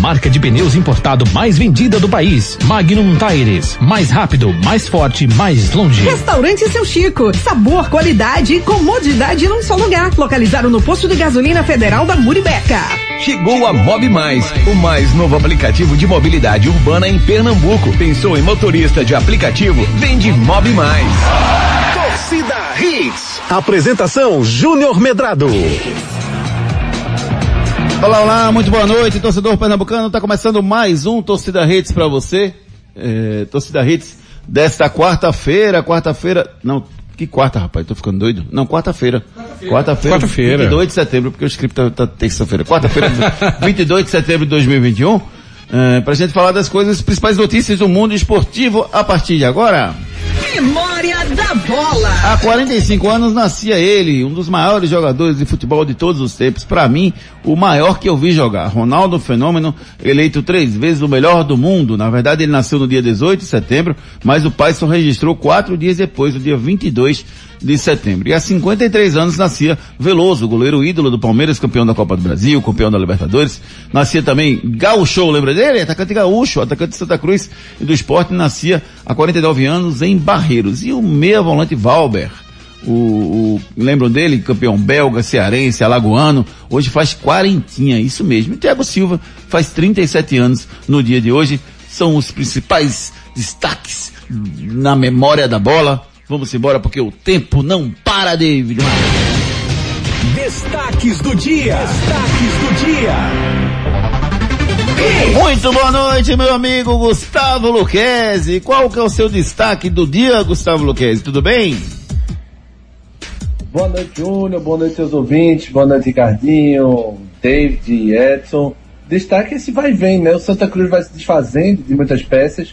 marca de pneus importado mais vendida do país. Magnum Tires. Mais rápido, mais forte, mais longe. Restaurante Seu Chico. Sabor, qualidade e comodidade num só lugar. Localizado no posto de gasolina federal da Muribeca. Chegou a Mob Mais, o mais novo aplicativo de mobilidade urbana em Pernambuco. Pensou em motorista de aplicativo? Vende Mob Mais. Torcida Hits. Apresentação Júnior Medrado. Olá, olá, muito boa noite, torcedor pernambucano. Tá começando mais um Torcida Hits para você. É, torcida Hits desta quarta-feira, quarta-feira, não, que quarta, rapaz? Tô ficando doido. Não, quarta-feira. Quarta-feira. Quarta-feira. 22 de setembro, porque o script tá, tá terça-feira. Quarta-feira, 22 de setembro de 2021. É, pra gente falar das coisas, principais notícias do mundo esportivo a partir de agora. Memória bola. Há 45 anos nascia ele, um dos maiores jogadores de futebol de todos os tempos. Para mim, o maior que eu vi jogar. Ronaldo Fenômeno, eleito três vezes o melhor do mundo. Na verdade, ele nasceu no dia 18 de setembro, mas o pai só registrou quatro dias depois, no dia 22 de setembro. E há 53 anos nascia Veloso, goleiro ídolo do Palmeiras, campeão da Copa do Brasil, campeão da Libertadores. Nascia também Gaúcho, lembra dele? Atacante gaúcho, atacante de Santa Cruz e do esporte, nascia há 49 anos em Barreiros. E o meia volante Valber, o, o, lembram dele? Campeão belga, cearense, alagoano, hoje faz quarentinha, isso mesmo. E Thiago Silva faz 37 anos no dia de hoje. São os principais destaques na memória da bola. Vamos embora porque o tempo não para, David. Destaques do dia. Destaques do dia. Muito boa noite, meu amigo Gustavo Luquezzi. Qual que é o seu destaque do dia, Gustavo Luquezzi? Tudo bem? Boa noite, Júnior. Boa noite, seus ouvintes. Boa noite, Ricardinho, David, Edson. Destaque esse vai e vem, né? O Santa Cruz vai se desfazendo de muitas peças,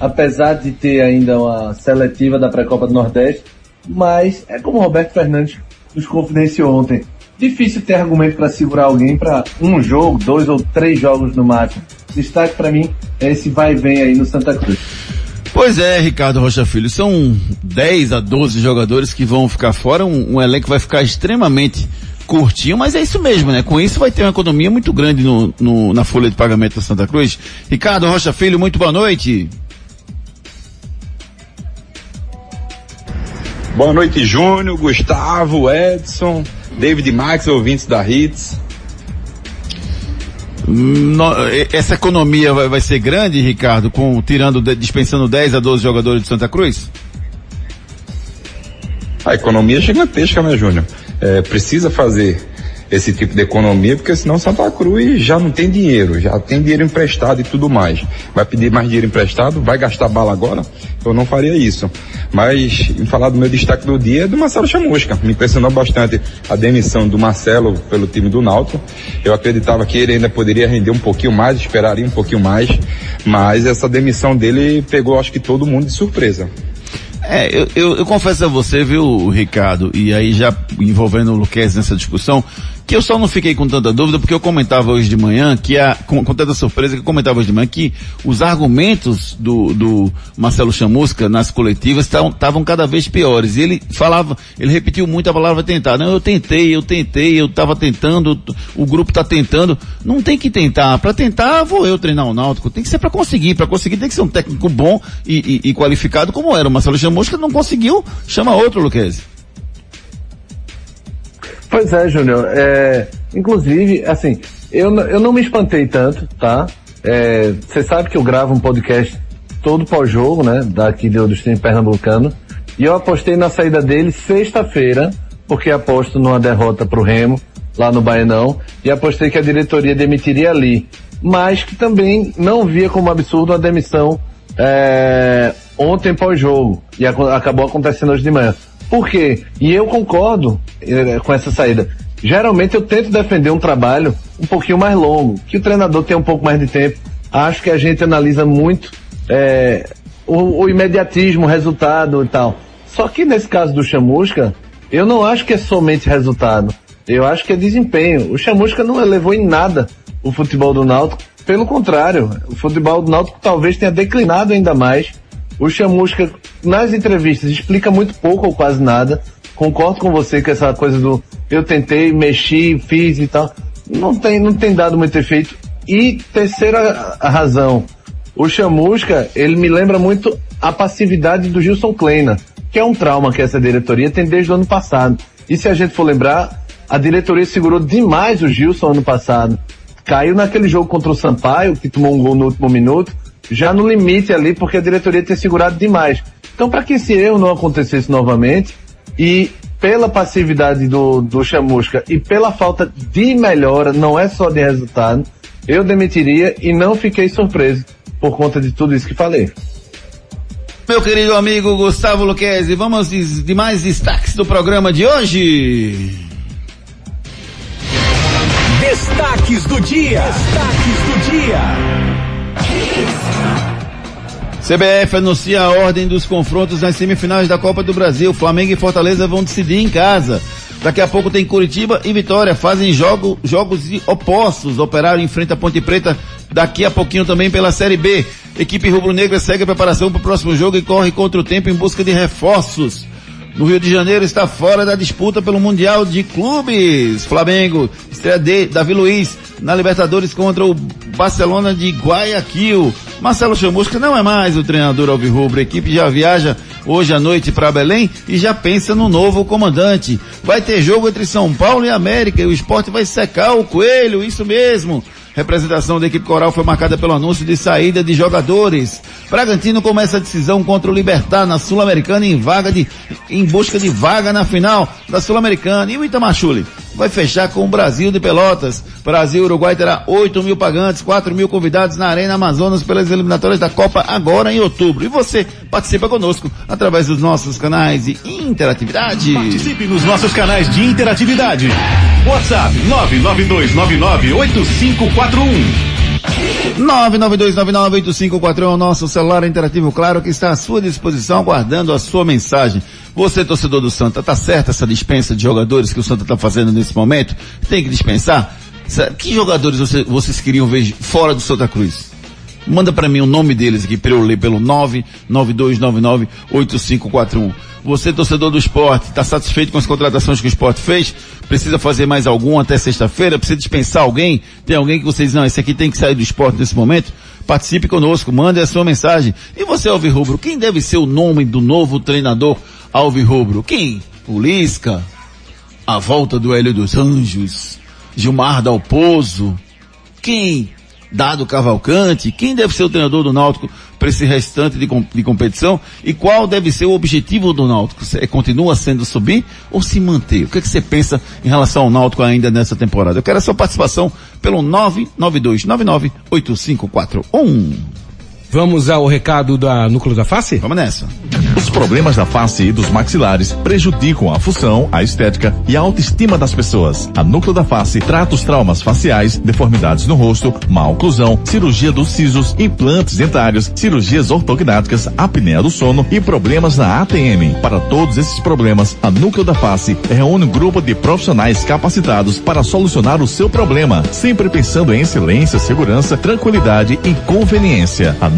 apesar de ter ainda uma seletiva da pré-copa do Nordeste. Mas é como o Roberto Fernandes nos confidenciou ontem. Difícil ter argumento para segurar alguém para um jogo, dois ou três jogos no máximo. Destaque para mim é esse vai e vem aí no Santa Cruz. Pois é, Ricardo Rocha Filho, são 10 a 12 jogadores que vão ficar fora, um, um elenco vai ficar extremamente curtinho, mas é isso mesmo, né? Com isso vai ter uma economia muito grande no, no, na folha de pagamento da Santa Cruz. Ricardo Rocha Filho, muito boa noite. Boa noite, Júnior, Gustavo, Edson, David Max, ouvintes da Hits. No, essa economia vai, vai, ser grande, Ricardo, com tirando, dispensando 10 a 12 jogadores de Santa Cruz? A economia é gigantesca, né, Júnior? É, precisa fazer esse tipo de economia, porque senão Santa Cruz já não tem dinheiro, já tem dinheiro emprestado e tudo mais. Vai pedir mais dinheiro emprestado, vai gastar bala agora? Eu não faria isso. Mas, em falar do meu destaque do dia, é do Marcelo Chamusca. Me impressionou bastante a demissão do Marcelo pelo time do Náutico. Eu acreditava que ele ainda poderia render um pouquinho mais, esperaria um pouquinho mais, mas essa demissão dele pegou, acho que todo mundo de surpresa. É, eu, eu, eu, confesso a você, viu, Ricardo, e aí já envolvendo o Luquez nessa discussão, que eu só não fiquei com tanta dúvida porque eu comentava hoje de manhã que a, com, com tanta surpresa que eu comentava hoje de manhã que os argumentos do, do Marcelo Chamusca nas coletivas estavam cada vez piores. E ele falava, ele repetiu muito a palavra tentar. Não, eu tentei, eu tentei, eu estava tentando, o grupo está tentando. Não tem que tentar. Para tentar, vou eu treinar o Náutico. Tem que ser para conseguir. Para conseguir tem que ser um técnico bom e, e, e qualificado como era. O Marcelo Chamusca não conseguiu, chama outro, Luquez. Pois é, Júnior. É, inclusive, assim, eu, eu não me espantei tanto, tá? Você é, sabe que eu gravo um podcast todo pós-jogo, né? Daqui do, do time pernambucano. E eu apostei na saída dele sexta-feira, porque aposto numa derrota pro Remo, lá no Baenão, e apostei que a diretoria demitiria ali. Mas que também não via como absurdo a demissão é, ontem pós-jogo e ac acabou acontecendo hoje de manhã. Por quê? E eu concordo eh, com essa saída. Geralmente eu tento defender um trabalho um pouquinho mais longo, que o treinador tenha um pouco mais de tempo. Acho que a gente analisa muito eh, o, o imediatismo, o resultado e tal. Só que nesse caso do Chamusca, eu não acho que é somente resultado. Eu acho que é desempenho. O Chamusca não elevou em nada o futebol do Náutico. Pelo contrário, o futebol do Náutico talvez tenha declinado ainda mais. O Chamusca, nas entrevistas, explica muito pouco ou quase nada. Concordo com você que essa coisa do eu tentei, mexi, fiz e tal, não tem, não tem dado muito efeito. E terceira razão, o Chamusca, ele me lembra muito a passividade do Gilson Kleina, que é um trauma que essa diretoria tem desde o ano passado. E se a gente for lembrar, a diretoria segurou demais o Gilson ano passado. Caiu naquele jogo contra o Sampaio, que tomou um gol no último minuto, já no limite ali, porque a diretoria tem segurado demais. Então, para que esse erro não acontecesse novamente, e pela passividade do, do Chamusca e pela falta de melhora, não é só de resultado, eu demitiria e não fiquei surpreso por conta de tudo isso que falei. Meu querido amigo Gustavo Luquezzi, vamos de mais destaques do programa de hoje. Destaques do dia. Destaques do dia. CBF anuncia a ordem dos confrontos nas semifinais da Copa do Brasil. Flamengo e Fortaleza vão decidir em casa. Daqui a pouco tem Curitiba e Vitória. Fazem jogo, jogos opostos. Operário enfrenta Ponte Preta daqui a pouquinho também pela Série B. Equipe rubro-negra segue a preparação para o próximo jogo e corre contra o tempo em busca de reforços. No Rio de Janeiro está fora da disputa pelo Mundial de Clubes. Flamengo, estreia de Davi Luiz na Libertadores contra o Barcelona de Guayaquil. Marcelo Chamusca não é mais o treinador alvirrubro. A equipe já viaja hoje à noite para Belém e já pensa no novo comandante. Vai ter jogo entre São Paulo e América e o esporte vai secar o coelho, isso mesmo. Representação da equipe coral foi marcada pelo anúncio de saída de jogadores. Bragantino começa a decisão contra o Libertar na Sul-Americana em vaga de, em busca de vaga na final da Sul-Americana. E o Itamachule vai fechar com o Brasil de Pelotas. Brasil Uruguai terá 8 mil pagantes, 4 mil convidados na Arena Amazonas pelas eliminatórias da Copa agora em outubro. E você participa conosco através dos nossos canais de interatividade. Participe nos nossos canais de interatividade. WhatsApp 992998541. 992998541 é o nosso celular interativo, claro, que está à sua disposição, aguardando a sua mensagem. Você, torcedor do Santa, tá certa essa dispensa de jogadores que o Santa está fazendo nesse momento? Tem que dispensar? Que jogadores você, vocês queriam ver fora do Santa Cruz? Manda para mim o nome deles aqui para eu ler pelo 992998541. Você, torcedor do esporte, está satisfeito com as contratações que o esporte fez? Precisa fazer mais algum até sexta-feira? Precisa dispensar alguém? Tem alguém que vocês não, esse aqui tem que sair do esporte nesse momento? Participe conosco, mande a sua mensagem. E você, Alvirrubro, quem deve ser o nome do novo treinador Alvirrubro? Quem? O Lisca? A volta do Hélio dos Anjos? Gilmar Dalpozo? Quem? Dado Cavalcante, quem deve ser o treinador do Náutico para esse restante de, de, competição e qual deve ser o objetivo do Náutico? É, continua sendo subir ou se manter? O que, é que você pensa em relação ao Náutico ainda nessa temporada? Eu quero a sua participação pelo 992998541. Vamos ao recado da Núcleo da Face? Vamos nessa. Os problemas da face e dos maxilares prejudicam a função, a estética e a autoestima das pessoas. A Núcleo da Face trata os traumas faciais, deformidades no rosto, má oclusão, cirurgia dos sisos, implantes dentários, cirurgias ortognáticas, apneia do sono e problemas na ATM. Para todos esses problemas, a Núcleo da Face reúne um grupo de profissionais capacitados para solucionar o seu problema, sempre pensando em excelência, segurança, tranquilidade e conveniência. A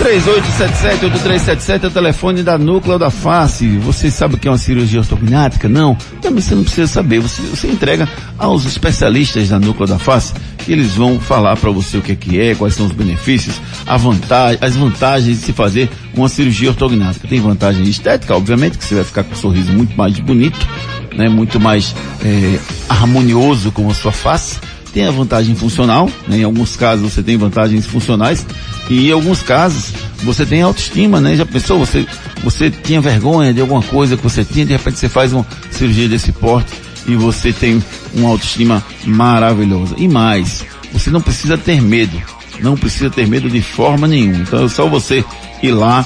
3877-8377 é o telefone da Núcleo da Face. Você sabe o que é uma cirurgia ortognática? Não? Também você não precisa saber. Você, você entrega aos especialistas da Núcleo da Face que eles vão falar para você o que é, que é, quais são os benefícios, a vantagem, as vantagens de se fazer uma cirurgia ortognática. Tem vantagem estética, obviamente, que você vai ficar com um sorriso muito mais bonito, né? Muito mais é, harmonioso com a sua face tem a vantagem funcional, né? em alguns casos você tem vantagens funcionais, E em alguns casos, você tem autoestima, né? Já pensou? Você, você tinha vergonha de alguma coisa que você tinha, de repente você faz uma cirurgia desse porte e você tem uma autoestima maravilhosa. E mais, você não precisa ter medo. Não precisa ter medo de forma nenhuma. Então é só você ir lá,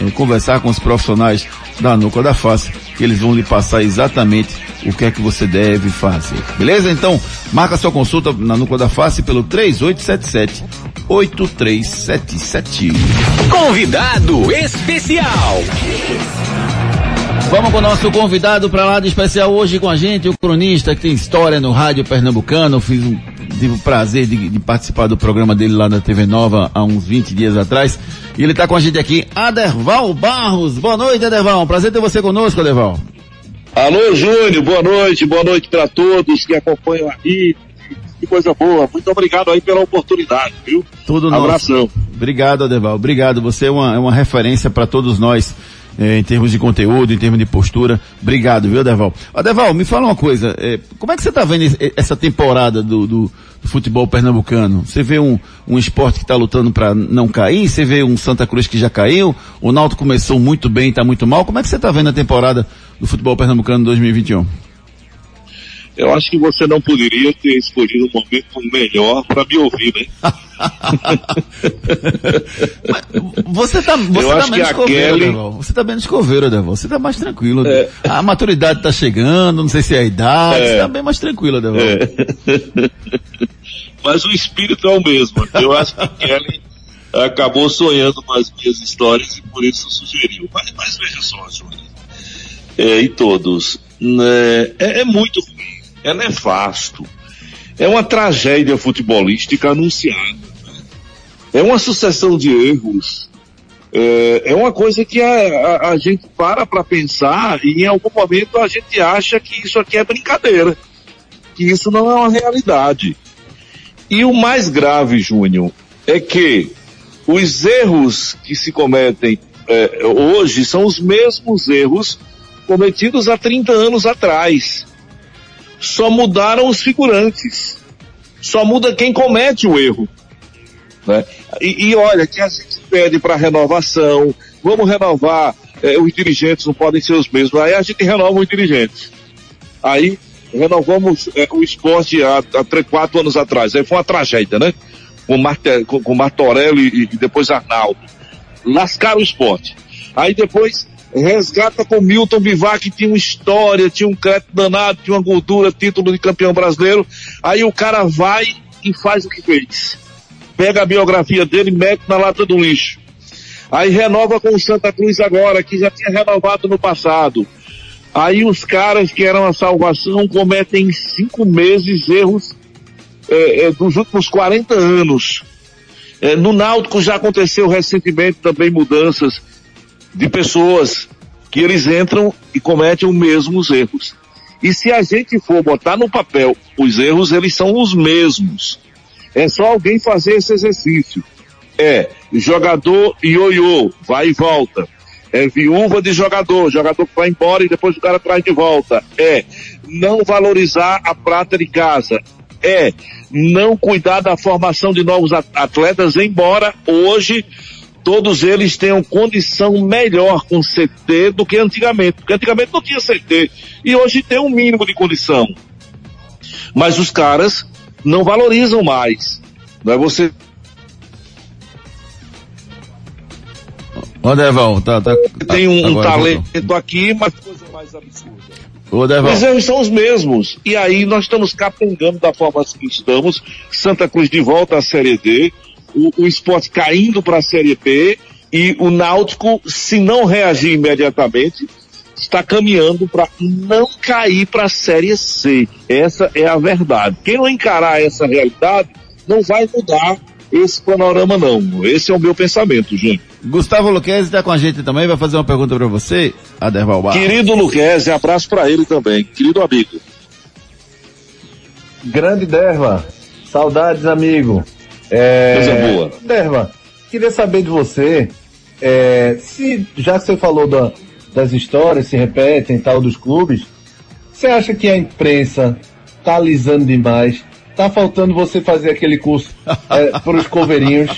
é, conversar com os profissionais da nuca da face, que eles vão lhe passar exatamente o que é que você deve fazer. Beleza? Então, marca sua consulta na nuca da face pelo 3877 8377. Convidado especial. Vamos com o nosso convidado para lá de especial hoje com a gente, o cronista que tem história no rádio pernambucano. Fiz um, tive o prazer de, de, participar do programa dele lá na TV Nova há uns 20 dias atrás. E ele está com a gente aqui, Aderval Barros. Boa noite, Aderval. Prazer ter você conosco, Aderval. Alô, Júnior. Boa noite. Boa noite para todos que acompanham aqui. Que coisa boa. Muito obrigado aí pela oportunidade, viu? Tudo Abração. Nosso. Obrigado, Aderval. Obrigado. Você é uma, é uma referência para todos nós é, em termos de conteúdo, em termos de postura. Obrigado, viu, Adeval? Adeval, me fala uma coisa, é, como é que você está vendo essa temporada do, do, do, futebol pernambucano? Você vê um, um esporte que está lutando para não cair, você vê um Santa Cruz que já caiu, o Náutico começou muito bem, está muito mal. Como é que você está vendo a temporada do futebol pernambucano 2021? Eu acho que você não poderia ter escolhido um momento melhor para me ouvir, né? você tá, você tá menos coveiro, Kelly... Você tá menos coveiro, Deval. Você tá mais tranquilo. É. A maturidade tá chegando, não sei se é a idade, é. você tá bem mais tranquilo, Deval. É. Mas o espírito é o mesmo. Eu acho que Kelly acabou sonhando com as minhas histórias e por isso sugeriu. Mas, mas veja só, Júnior. É, e todos. Né, é, é muito ruim é nefasto. É uma tragédia futebolística anunciada. É uma sucessão de erros. É, é uma coisa que a, a, a gente para para pensar e em algum momento a gente acha que isso aqui é brincadeira. Que isso não é uma realidade. E o mais grave, Júnior, é que os erros que se cometem é, hoje são os mesmos erros cometidos há 30 anos atrás. Só mudaram os figurantes. Só muda quem comete o erro. Né? E, e olha, que a gente pede para renovação, vamos renovar, é, os dirigentes não podem ser os mesmos. Aí a gente renova os dirigentes. Aí renovamos é, o esporte há, há quatro anos atrás. Aí foi uma tragédia, né? Com, Marte, com, com Martorelli e, e depois Arnaldo. Lascaram o esporte. Aí depois resgata com Milton Bivar, que tinha uma história, tinha um crédito danado, tinha uma gordura, título de campeão brasileiro. Aí o cara vai e faz o que fez. Pega a biografia dele e mete na lata do lixo. Aí renova com o Santa Cruz agora, que já tinha renovado no passado. Aí os caras que eram a salvação cometem em cinco meses erros é, é, dos últimos 40 anos. É, no Náutico já aconteceu recentemente também mudanças de pessoas que eles entram e cometem os mesmos erros. E se a gente for botar no papel os erros, eles são os mesmos. É só alguém fazer esse exercício. É jogador ioiô, vai e volta. É viúva de jogador, jogador que vai embora e depois o cara traz de volta. É não valorizar a prata de casa. É não cuidar da formação de novos atletas, embora hoje todos eles tenham condição melhor com CT do que antigamente, porque antigamente não tinha CT e hoje tem um mínimo de condição. Mas os caras não valorizam mais. Não é você Ô Devão, tá, tá, tem um, um talento voltou. aqui, mas coisa mais absurda. Ô Devão. Os erros são os mesmos. E aí nós estamos capengando da forma que estamos. Santa Cruz de volta à Série D o, o esporte caindo para a Série B e o Náutico, se não reagir imediatamente, está caminhando para não cair para a Série C. Essa é a verdade. Quem não encarar essa realidade não vai mudar esse panorama não. Esse é o meu pensamento, gente. Gustavo Luquezzi está com a gente também, vai fazer uma pergunta para você, Aderval Barros. Querido Luquezzi, abraço para ele também, querido amigo. Grande Derva, saudades amigo. É, Coisa boa. Derva, queria saber de você, é, se, já que você falou da, das histórias, se repetem tal dos clubes, você acha que a imprensa está alisando demais Tá faltando você fazer aquele curso é, para os coveirinhos,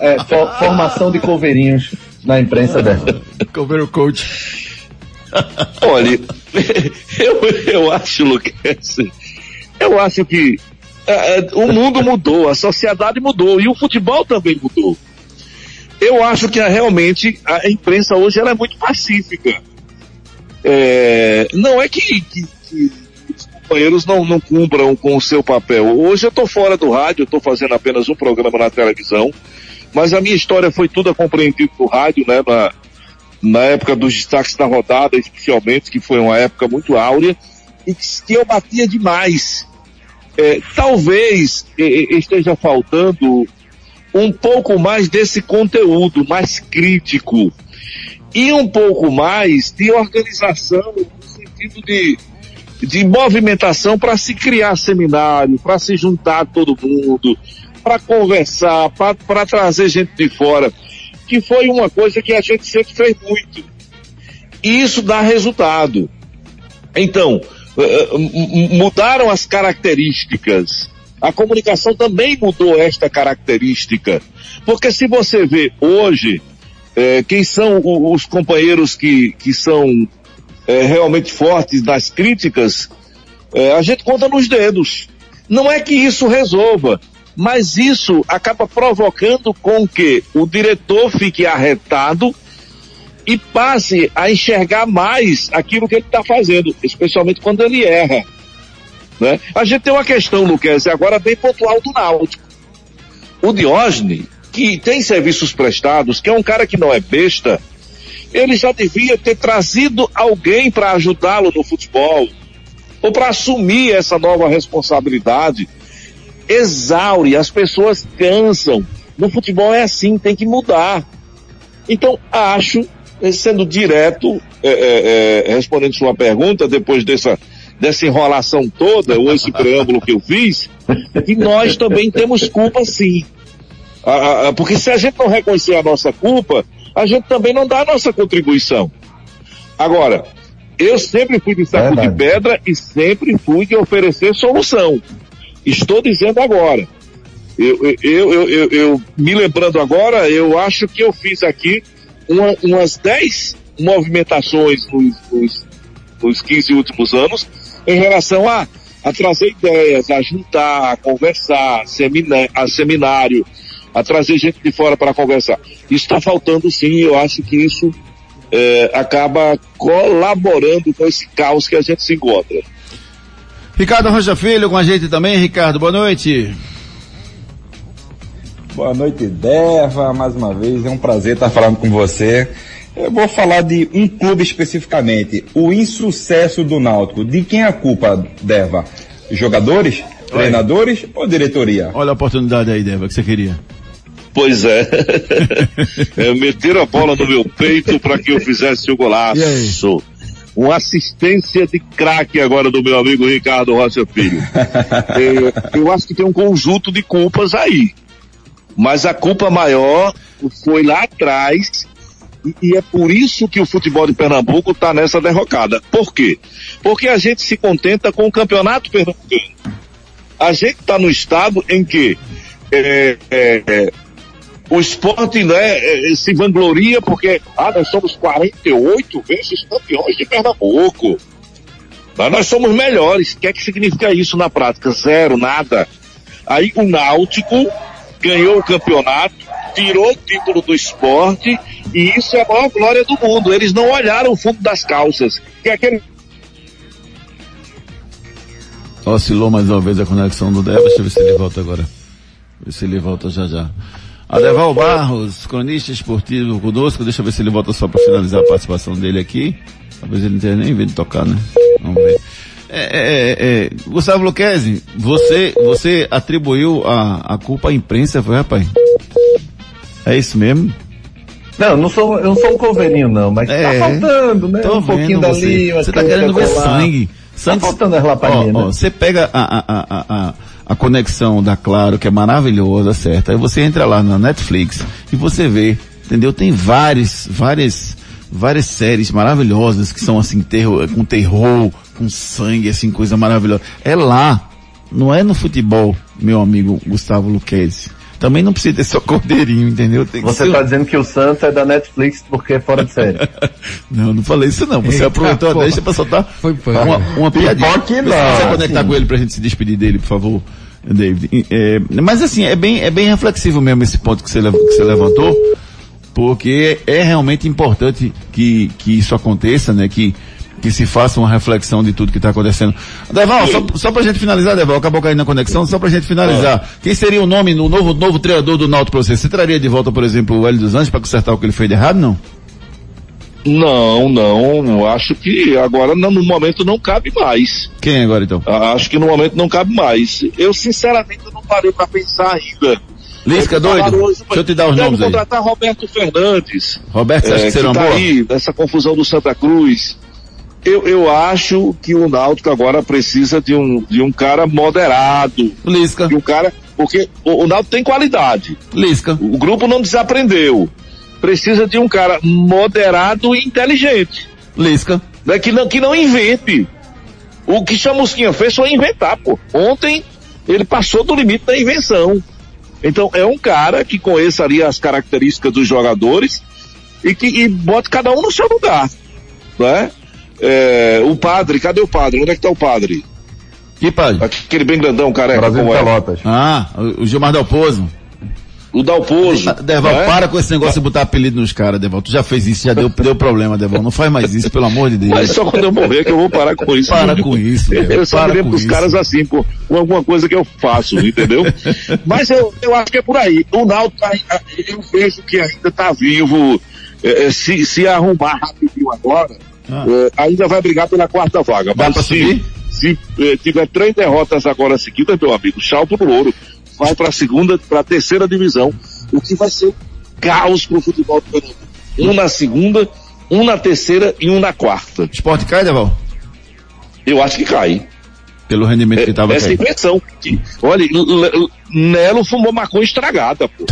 é, for, formação de coveirinhos na imprensa dela. Coveiro coach. Olha, eu, eu acho, Lucas, eu acho que o mundo mudou, a sociedade mudou e o futebol também mudou. Eu acho que realmente a imprensa hoje ela é muito pacífica. É, não é que, que, que os companheiros não, não cumpram com o seu papel. Hoje eu estou fora do rádio, estou fazendo apenas um programa na televisão, mas a minha história foi toda compreendida no rádio, né? Na, na época dos destaques da rodada, especialmente, que foi uma época muito áurea, e que eu batia demais. É, talvez esteja faltando um pouco mais desse conteúdo, mais crítico, e um pouco mais de organização no sentido de, de movimentação para se criar seminário, para se juntar todo mundo, para conversar, para trazer gente de fora, que foi uma coisa que a gente sempre fez muito. E isso dá resultado. Então, mudaram as características. A comunicação também mudou esta característica. Porque se você vê hoje, é, quem são os companheiros que, que são é, realmente fortes nas críticas, é, a gente conta nos dedos. Não é que isso resolva, mas isso acaba provocando com que o diretor fique arretado e passe a enxergar mais aquilo que ele está fazendo, especialmente quando ele erra. Né? A gente tem uma questão, Luquez, agora bem pontual do Náutico. O Diógenes, que tem serviços prestados, que é um cara que não é besta, ele já devia ter trazido alguém para ajudá-lo no futebol, ou para assumir essa nova responsabilidade. Exaure, as pessoas cansam. No futebol é assim, tem que mudar. Então, acho, sendo direto, é, é, é, respondendo sua pergunta, depois dessa, dessa enrolação toda, ou esse preâmbulo que eu fiz, que nós também temos culpa sim. Ah, ah, porque se a gente não reconhecer a nossa culpa, a gente também não dá a nossa contribuição. Agora, eu sempre fui de saco é de pedra e sempre fui de oferecer solução. Estou dizendo agora. Eu, eu, eu, eu, eu me lembrando agora, eu acho que eu fiz aqui uma, umas 10 movimentações nos, nos, nos 15 últimos anos em relação a, a trazer ideias, a juntar, a conversar, a seminário, a trazer gente de fora para conversar. Isso está faltando sim, eu acho que isso é, acaba colaborando com esse caos que a gente se encontra. Ricardo Rocha Filho com a gente também. Ricardo, boa noite. Boa noite, Deva. Mais uma vez, é um prazer estar falando com você. Eu vou falar de um clube especificamente, o insucesso do Náutico. De quem é a culpa, Deva? Jogadores, Oi. treinadores ou diretoria? Olha a oportunidade aí, Deva, que você queria. Pois é. é meteram a bola no meu peito para que eu fizesse o golaço. Uma assistência de craque agora do meu amigo Ricardo Rocha Filho. é, eu acho que tem um conjunto de culpas aí. Mas a culpa maior foi lá atrás e, é por isso que o futebol de Pernambuco está nessa derrocada. Por quê? Porque a gente se contenta com o campeonato pernambucano. A gente está no estado em que é, é, é o esporte né, é, se vangloria porque ah, nós somos 48 vezes campeões de Pernambuco. Mas nós somos melhores. O que é que significa isso na prática? Zero, nada. Aí o Náutico ganhou o campeonato, tirou o título do esporte e isso é a maior glória do mundo. Eles não olharam o fundo das calças. Que é aquele Oscilou mais uma vez a conexão do Débora. Deixa eu ver se ele volta agora. Ver se ele volta já já. Adeval Barros, cronista esportivo conosco. Deixa eu ver se ele volta só para finalizar a participação dele aqui. Talvez ele não tenha nem vindo tocar, né? Vamos ver. É, é, é, é Gustavo Luquezzi, você, você atribuiu a, a culpa à imprensa, foi, rapaz? É isso mesmo? Não, não sou, eu não sou um coveirinho não, mas tá é, tá faltando, né? Um pouquinho dali, Você tá querendo ver sangue. sangue. Tá faltando as lapadinhas, né? Você pega a, a, a, a a conexão da Claro, que é maravilhosa, certo? Aí você entra lá na Netflix e você vê, entendeu? Tem várias, várias, várias séries maravilhosas que são assim, terror, com terror, com sangue, assim, coisa maravilhosa. É lá, não é no futebol, meu amigo Gustavo Luquezzi. Também não precisa ter só cordeirinho, entendeu? Tem que Você ser- tá dizendo que o Santos é da Netflix porque é fora de série. Não, não falei isso não. Você Eita, aproveitou a porra. deixa pra soltar Foi uma, uma piadinha. Vê se não, você conectar com ele pra gente se despedir dele, por favor, David. É, mas assim, é bem, é bem reflexivo mesmo esse ponto que você, que você levantou, porque é realmente importante que, que isso aconteça, né? Que, que se faça uma reflexão de tudo que está acontecendo. Deval, só, só pra gente finalizar, Deval, acabou caindo na conexão, só pra gente finalizar. Quem seria o nome, o novo, novo treinador do Náutico pra você? Você traria de volta, por exemplo, o Hélio dos Anjos pra consertar o que ele fez de errado, não? Não, não. Acho que agora no momento não cabe mais. Quem agora então? Ah, Acho que no momento não cabe mais. Eu sinceramente não parei para pensar ainda. Lisca, doido? hoje, Deixa eu te dar os nomes aí. contratar Roberto Fernandes. Roberto, você acha é, que uma tá boa? aí, nessa confusão do Santa Cruz. Eu, eu acho que o Náutico agora precisa de um, de um cara moderado. Lisca. De um cara, porque o, o Náutico tem qualidade. Lisca. O grupo não desaprendeu. Precisa de um cara moderado e inteligente. Lisca. Né? Que, não, que não invente. O que Chamusquinha fez foi inventar, pô. Ontem ele passou do limite da invenção. Então é um cara que conheça ali as características dos jogadores e que e bote cada um no seu lugar. Né? É, o padre, cadê o padre? Onde é que tá o padre? Que padre? Aquele bem grandão, careca. Brasil é? Pelotas. Ah, o Gilmar Dalpozo. O Dalpozo. Deval, né? para com esse negócio de botar apelido nos caras, Deval. Tu já fez isso, já deu, deu problema, Deval. Não faz mais isso, pelo amor de Deus. Mas só quando eu morrer que eu vou parar com isso. Para com isso, Eu Deval. só Para me lembro com dos isso. caras assim, por, por alguma coisa que eu faço, entendeu? Mas eu, eu acho que é por aí. O Náutico, ai- eu vejo que ainda tá vivo. É, é, se, se arrumar rapidinho agora, Ah. é, ainda vai brigar pela quarta vaga. Dá Mas se, se é, tiver três derrotas agora seguidas, meu amigo, salto no ouro. Vai pra segunda, pra terceira divisão. O que vai ser um caos pro futebol do Pernambuco. Um na segunda, um na terceira e um na quarta. Esporte cai, Deval? Eu acho que cai. Pelo rendimento que tava Essa caindo. impressão. Que, olha, Nelo fumou maconha estragada, pô.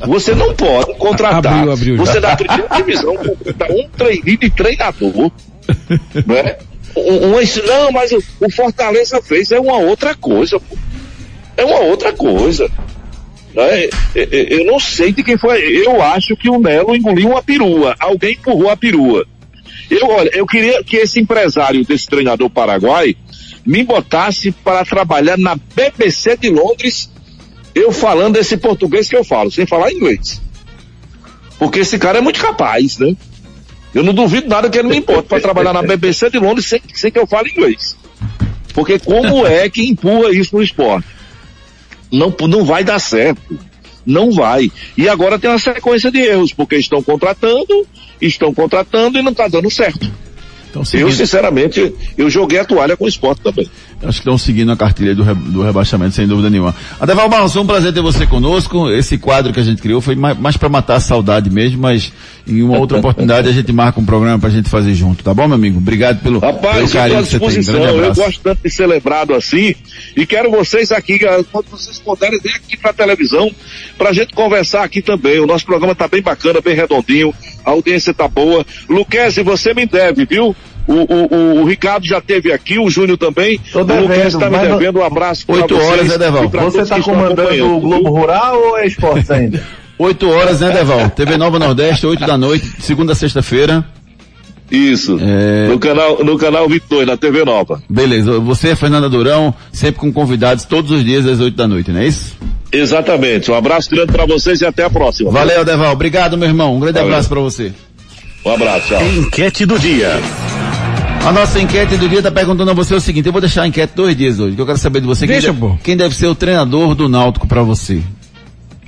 Você não pode contratar. Abriu, abriu. Você da primeira divisão contratar um treininho de treinador. né? Um, um, não, mas o, o Fortaleza fez é uma outra coisa, pô. É uma outra coisa. Né? É, é, Eu não sei de quem foi. Eu acho que o Nelo engoliu uma perua. Alguém empurrou a perua. Eu, olha, eu queria que esse empresário desse treinador paraguai me botasse para trabalhar na BBC de Londres, eu falando esse português que eu falo, sem falar inglês. Porque esse cara é muito capaz, né? Eu não duvido nada que ele me importe para trabalhar na BBC de Londres sem, sem que eu fale inglês. Porque como é que empurra isso no esporte? Não, não vai dar certo. Não vai. E agora tem uma sequência de erros, porque estão contratando, estão contratando e não está dando certo. Então, Eu, sinceramente, eu joguei a toalha com o esporte também. Acho que estão seguindo a cartilha do, re- do rebaixamento, sem dúvida nenhuma. Adeval Barros, um prazer ter você conosco. Esse quadro que a gente criou foi mais, mais para matar a saudade mesmo, mas em uma outra oportunidade a gente marca um programa pra gente fazer junto, tá bom, meu amigo? Obrigado pelo, pelo Rapaz, eu estou carinho que você tem. disposição. Grande Eu abraço. gosto tanto de ser lembrado assim. E quero vocês aqui, quando vocês puderem, vir aqui para a televisão, para a gente conversar aqui também. O nosso programa tá bem bacana, bem redondinho. A audiência tá boa. Luquezzi, você me deve, viu? O, o, o, o Ricardo já teve aqui, o Júnior também. Tô o devendo, Luquezzi tá me devendo um abraço para Oito vocês. horas, né, pra Você tá estão comandando o Globo Rural ou é esportes ainda? 8 horas, né, Deval? TV Nova Nordeste, 8 da noite, segunda a sexta-feira. Isso. É. No canal, no canal 22, na TV Nova. Beleza, você, Fernanda Durão, sempre com convidados todos os dias às 8 da noite, não é isso? Exatamente. Um abraço grande para vocês e até a próxima. Valeu, Deval. Obrigado, meu irmão. Um grande Valeu. abraço pra você. Um abraço, tchau. Enquete do dia. A nossa enquete do dia tá perguntando a você o seguinte, eu vou deixar a enquete dois dias hoje, que eu quero saber de você Deixa, quem, deve, quem deve ser o treinador do Náutico pra você.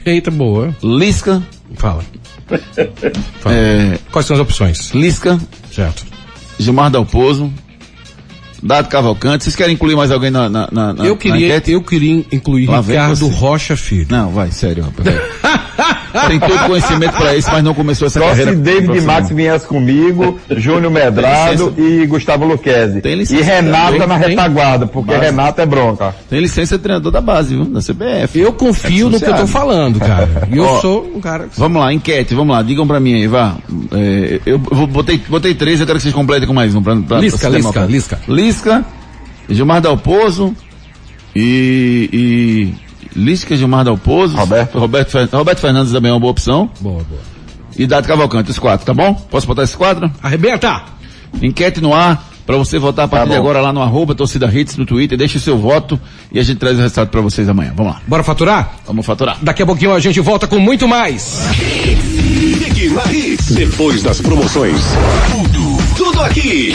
Eita, boa. Lisca, Fala. Fala. é, Quais são as opções? Lisca, Certo. Gilmar Dalpozo, Dado Cavalcante. Vocês querem incluir mais alguém na, na, na, na- eu na queria, enquete? eu queria incluir Lá Ricardo. Rocha Filho. Não, vai, sério, rapaz. Tem todo conhecimento pra isso, mas não começou essa Só carreira. se David. Max viesse comigo, Júnior Medrado e Gustavo Luquezzi. Tem licença E Renato também, na retaguarda, porque Base. Renato é bronca. Tem licença de treinador da base, viu? Da CBF. Eu confio no que eu tô falando, cara. E eu Ó, sou um cara. Vamos lá, enquete, vamos lá, digam pra mim aí, vá. É, eu botei, botei três, eu quero que vocês completem com mais um. Pra, pra, Lisca, Lisca, pra- Lisca. Lisca, Gilmar Dalpozo E, e Lística Gilmar Dalpozo. Roberto. Roberto, Roberto Fernandes também é uma boa opção. Boa, boa. E Dado Cavalcante, os quatro, tá bom? Posso botar esses quatro? Arrebenta! Enquete no ar, pra você votar a partir de agora lá no arroba torcida hits no Twitter, deixe o seu voto e a gente traz o resultado pra vocês amanhã. Vamos lá. Bora faturar? Vamos faturar. Daqui a pouquinho a gente volta com muito mais. Fique na Hits. Depois das promoções. Tudo, tudo aqui.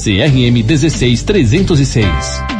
CRM 16306.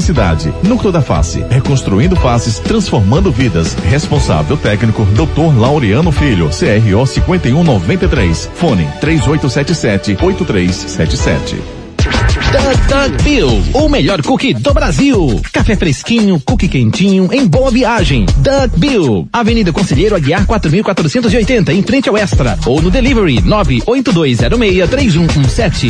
Núcleo da Face, reconstruindo faces, transformando vidas. Responsável técnico, Dr. Laureano Filho, CRO 5193. Fone 3877-8377. Doug Doug Bill, o melhor cookie do Brasil. Café fresquinho, cookie quentinho, em boa viagem. Doug Bill, Avenida Conselheiro Aguiar 4480, em frente ao Extra. Ou no delivery 982063117.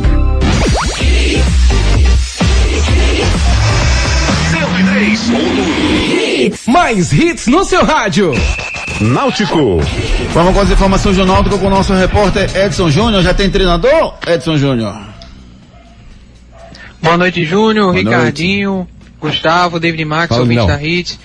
Muribeca. Mais hits no seu rádio. Náutico. Vamos com as informações do Náutico com o nosso repórter Edson Júnior. Já tem treinador? Edson Júnior. Boa noite, Júnior, Boa Ricardinho, Gustavo, David Max, Fala, ouvinte da Hits.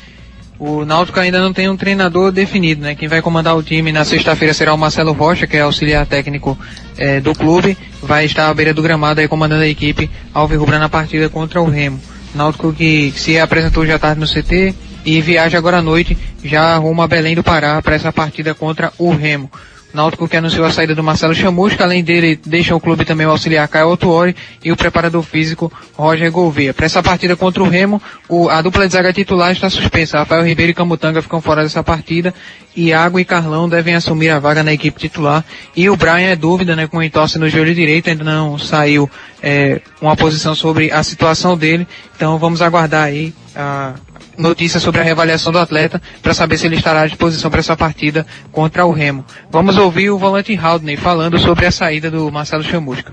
O Náutico ainda não tem um treinador definido, né? Quem vai comandar o time na sexta-feira será o Marcelo Rocha, que é auxiliar técnico eh, do clube. Vai estar à beira do gramado aí comandando a equipe alvirrubra na partida contra o Remo. Náutico que se apresentou já tarde no CT e viaja agora à noite já rumo a Belém do Pará para essa partida contra o Remo. Náutico que anunciou a saída do Marcelo Chamusca, além dele deixa o clube também o auxiliar Caio Otuori e o preparador físico Roger Gouveia. Para essa partida contra o Remo, o- a dupla de zaga titular está suspensa. Rafael Ribeiro e Camutanga ficam fora dessa partida. Iago e Carlão devem assumir a vaga na equipe titular. E o Brian é dúvida, né, com entorse no joelho direito, ainda não saiu é, uma posição sobre a situação dele. Então vamos aguardar aí a notícia sobre a reavaliação do atleta para saber se ele estará à disposição para essa partida contra o Remo. Vamos ouvir o volante Haldney falando sobre a saída do Marcelo Chamusca.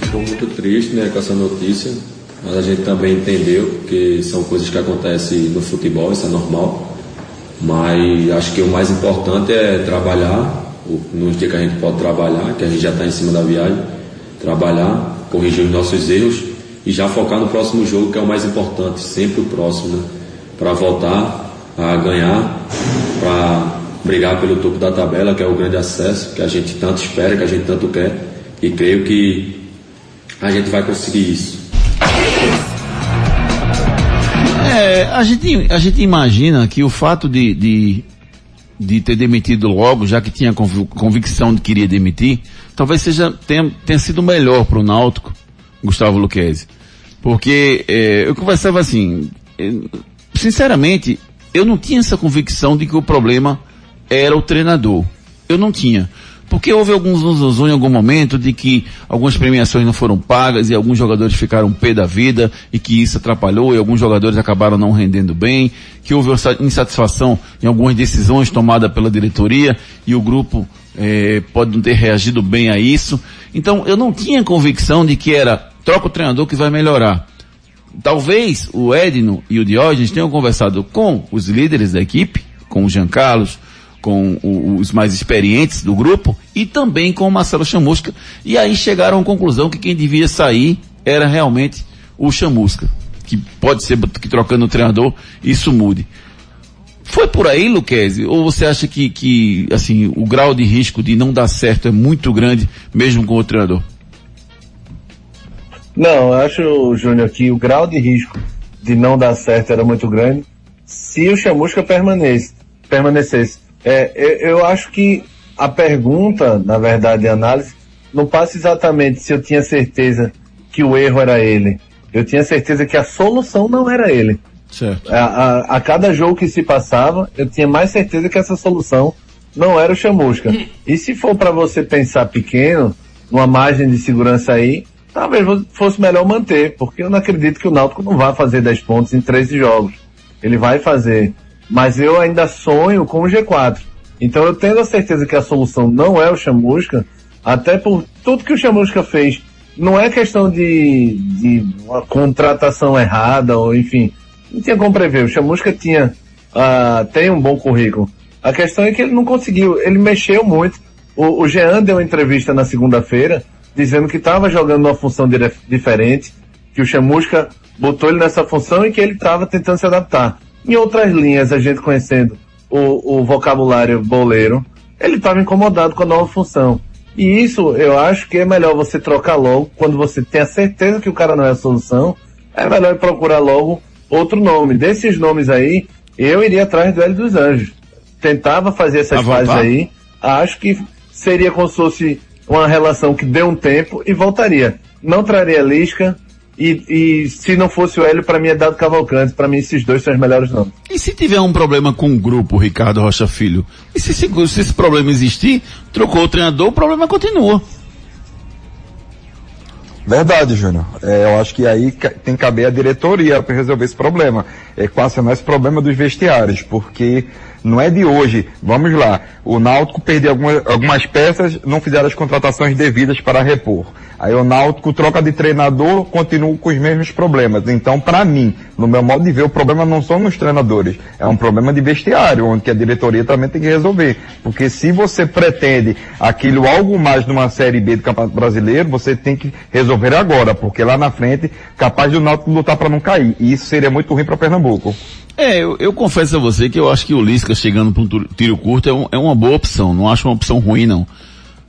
Ficou muito triste né, com essa notícia, mas a gente também entendeu que são coisas que acontecem no futebol, isso é normal. Mas acho que o mais importante é trabalhar, no dia que a gente pode trabalhar, que a gente já está em cima da viagem, trabalhar, corrigir os nossos erros e já focar no próximo jogo, que é o mais importante, sempre o próximo, né? Para voltar a ganhar, para brigar pelo topo da tabela, que é o grande acesso, que a gente tanto espera, que a gente tanto quer, e creio que a gente vai conseguir isso. É, a gente, a gente imagina que o fato de, de, de ter demitido logo, já que tinha convicção de que iria demitir, talvez seja, tenha, tenha sido melhor para o Náutico, Gustavo Luquezzi. Porque é, eu conversava assim, é, sinceramente, eu não tinha essa convicção de que o problema era o treinador. Eu não tinha. Porque houve alguns zunzum em algum momento de que algumas premiações não foram pagas e alguns jogadores ficaram pé da vida e que isso atrapalhou e alguns jogadores acabaram não rendendo bem, que houve insatisfação em algumas decisões tomadas pela diretoria e o grupo é, pode não ter reagido bem a isso. Então eu não tinha convicção de que era troca o treinador que vai melhorar. Talvez o Edno e o Diógenes tenham conversado com os líderes da equipe, com o Jean Carlos, com os mais experientes do grupo e também com o Marcelo Chamusca. E aí chegaram à conclusão que quem devia sair era realmente o Chamusca. Que pode ser que trocando o treinador isso mude. Foi por aí, Luquezzi? Ou você acha que, que, assim, o grau de risco de não dar certo é muito grande, mesmo com o treinador? Não, eu acho, Júnior, que o grau de risco de não dar certo era muito grande se o Chamusca permanece, permanecesse. É, eu, eu acho que a pergunta, na verdade, a análise, não passa exatamente se eu tinha certeza que o erro era ele. Eu tinha certeza que a solução não era ele. Certo. A, a, a cada jogo que se passava, eu tinha mais certeza que essa solução não era o chamusca. E se for para você pensar pequeno, numa margem de segurança aí, talvez fosse melhor manter, porque eu não acredito que o Náutico não vá fazer 10 pontos em 13 jogos. Ele vai fazer mas eu ainda sonho com o G4. Então eu tenho a certeza que a solução não é o Chamusca, até por tudo que o Chamusca fez. Não é questão de, de uma contratação errada, ou enfim, não tinha como prever. O Chamusca tinha, uh, tem um bom currículo. A questão é que ele não conseguiu, ele mexeu muito. O, o Jean deu uma entrevista na segunda-feira, dizendo que estava jogando uma função diferente, que o Chamusca botou ele nessa função e que ele estava tentando se adaptar. Em outras linhas, a gente conhecendo o, o vocabulário boleiro, ele estava incomodado com a nova função. E isso eu acho que é melhor você trocar logo, quando você tem a certeza que o cara não é a solução, é melhor procurar logo outro nome. Desses nomes aí, eu iria atrás do Hélio dos Anjos. Tentava fazer essas fases aí, acho que seria como se fosse uma relação que deu um tempo e voltaria. Não traria Lisca, e, e, se não fosse o Hélio, para mim é Dado Cavalcante. Para mim, esses dois são os melhores nomes. E se tiver um problema com o grupo, Ricardo Rocha Filho? E se, se, se esse problema existir, trocou o treinador, o problema continua. Verdade, Júnior. É, eu acho que aí tem que caber a diretoria para resolver esse problema. É quase mais problema dos vestiários, porque não é de hoje. Vamos lá. O Náutico perdeu algumas, algumas peças, não fizeram as contratações devidas para repor. Aí o Náutico troca de treinador, continua com os mesmos problemas. Então, para mim, no meu modo de ver, o problema não são nos treinadores, é um problema de vestiário, onde a diretoria também tem que resolver. Porque se você pretende aquilo algo mais numa Série B do Campeonato Brasileiro, você tem que resolver agora, porque lá na frente, capaz do Náutico lutar para não cair. E isso seria muito ruim para Pernambuco. É, eu, eu, confesso a você que eu acho que o Lisca chegando para um tiro curto é, um, é, uma boa opção. Não acho uma opção ruim, não.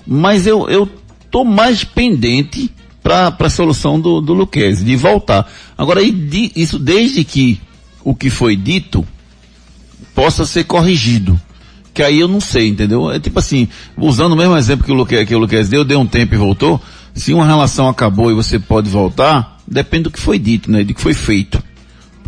Mas eu, eu tô mais pendente para a solução do, do Luquezzi, de voltar. Agora, isso desde que o que foi dito possa ser corrigido. Que aí eu não sei, entendeu? É tipo assim, usando o mesmo exemplo que o Luquezzi, que o deu, deu um tempo e voltou. Se uma relação acabou e você pode voltar, depende do que foi dito, né? Do que foi feito.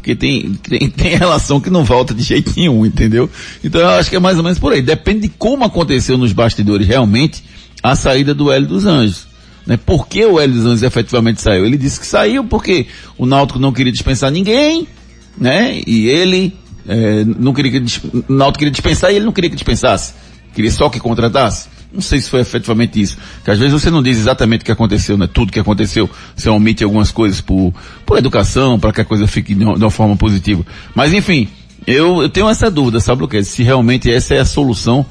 Porque tem, tem, tem relação que não volta de jeito nenhum, entendeu? Então eu acho que é mais ou menos por aí. Depende de como aconteceu nos bastidores realmente a saída do Hélio dos Anjos. Né? Por que o Hélio dos Anjos efetivamente saiu? Ele disse que saiu porque o Náutico não queria dispensar ninguém, né? E ele é, não queria que o Náutico queria dispensar e ele não queria que dispensasse. Queria só que contratasse. Não sei se foi efetivamente isso. Que às vezes você não diz exatamente o que aconteceu, né? Tudo que aconteceu. Você omite algumas coisas por, por educação, para que a coisa fique de uma, de uma forma positiva. Mas enfim, Eu, eu tenho essa dúvida, sabe o que? Se realmente essa é a solução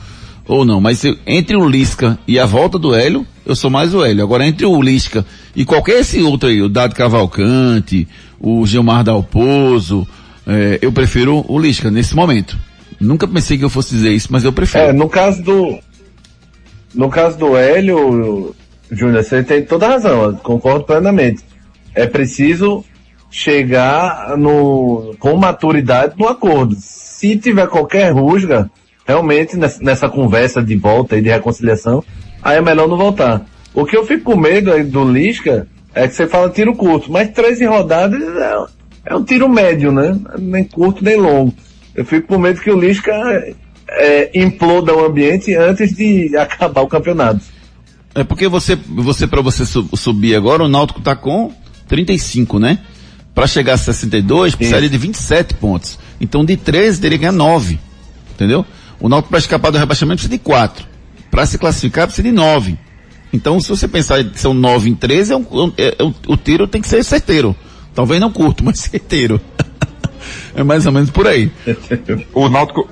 ou não. Mas eu, entre o Lisca e a volta do Hélio, eu sou mais o Hélio. Agora entre o Lisca e qualquer esse outro aí, o Dado Cavalcante, o Gilmar Dalpozo, é, eu prefiro o Lisca nesse momento. Nunca pensei que eu fosse dizer isso, mas eu prefiro. É, no caso do. No caso do Hélio, Júnior, você tem toda a razão, concordo plenamente. É preciso chegar no, com maturidade no acordo. Se tiver qualquer rusga, realmente nessa, nessa conversa de volta e de reconciliação, aí é melhor não voltar. O que eu fico com medo aí do Lisca é que você fala tiro curto, mas 13 rodadas é, é um tiro médio, né? Nem curto nem longo. Eu fico com medo que o Lisca é, imploda o ambiente antes de acabar o campeonato. É porque você, você para você subir agora, o Náutico tá com 35, né? Para chegar a 62, precisaria de 27 pontos. Então de 13 teria que ganhar 9. Entendeu? O Náutico para escapar do rebaixamento precisa de 4. Para se classificar precisa de 9. Então se você pensar que são 9 em 13, é um, é, é, o tiro tem que ser certeiro. Talvez não curto, mas certeiro. é mais ou menos por aí. o Náutico,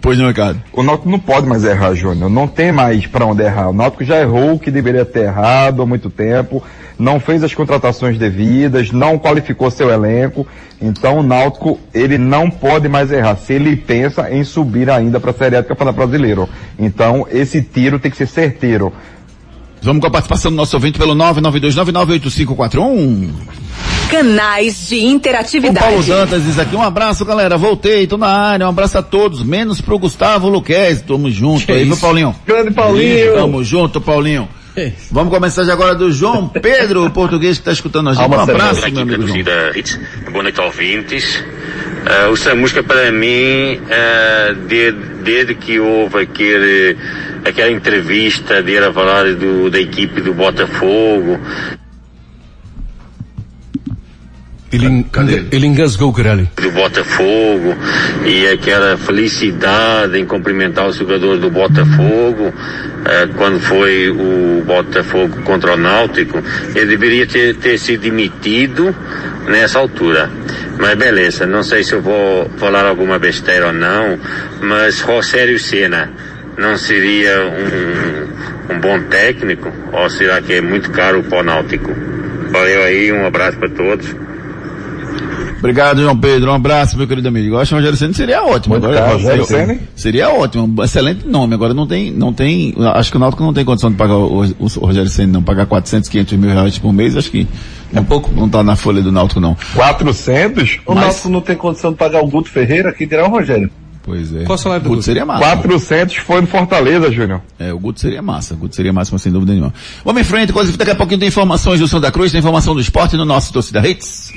Pois não, Ricardo. O Náutico não pode mais errar, Júnior. Não tem mais para onde errar. O Náutico já errou o que deveria ter errado há muito tempo. Não fez as contratações devidas, não qualificou seu elenco. Então o Náutico, ele não pode mais errar. Se ele pensa em subir ainda para a Série A do Campeonato Brasileiro. Então esse tiro tem que ser certeiro. Vamos com a participação do nosso ouvinte pelo 992998541. Canais de interatividade. O Paulo Dantas diz aqui, um abraço galera, voltei, tô na área, um abraço a todos, menos pro Gustavo Luquez, tamo junto que aí, viu Paulinho? Grande Paulinho! Tamo junto, Paulinho. Vamos com a mensagem agora do João Pedro, o português que está escutando a gente. Um abraço, meu amigo João. Boa noite, ouvintes. Uh, essa música para mim, uh, desde, desde que houve aquele, aquela entrevista dele a falar do, da equipe do Botafogo, ele, ele engasgou o grelho. Do Botafogo e aquela felicidade em cumprimentar os jogadores do Botafogo eh, quando foi o Botafogo contra o Náutico, ele deveria ter, ter sido demitido nessa altura. Mas beleza, não sei se eu vou falar alguma besteira ou não, mas Rogério Senna não seria um, um bom técnico ou será que é muito caro o Náutico? Valeu aí, um abraço para todos. Obrigado, João Pedro. Um abraço, meu querido amigo. Eu acho que o Rogério Senna seria ótimo. Muito Agora, Rogério Senna? Seria ótimo. Um excelente nome. Agora não tem, não tem, acho que o Náutico não tem condição de pagar o, o, o Rogério Senna, não. Pagar 400, 500 mil reais por mês, acho que é pouco. Não tá na folha do Náutico, não. 400? O Mas... Náutico não tem condição de pagar o Guto Ferreira, que dirá o Rogério. Pois é. Qual o salário do Guto? seria massa. 400 foi no Fortaleza, Júnior. É, o Guto seria massa. O Guto seria massa, mas sem dúvida nenhuma. Vamos em frente, coisa daqui a pouquinho tem informações do Santa Cruz, tem informação do esporte no nosso Torcida Hits.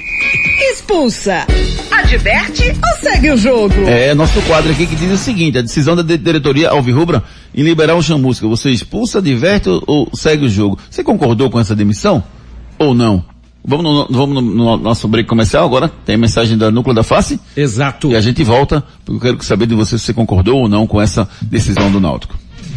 Expulsa, adverte ou segue o jogo? É, nosso quadro aqui que diz o seguinte, a decisão da diretoria Alvirrubra em liberar o Chamusca. Você expulsa, adverte ou segue o jogo? Você concordou com essa demissão? Ou não? Vamos no, vamos no, no nosso break comercial agora? Tem a mensagem da Núcleo da Face? Exato. E a gente volta, porque eu quero saber de você se você concordou ou não com essa decisão do Náutico.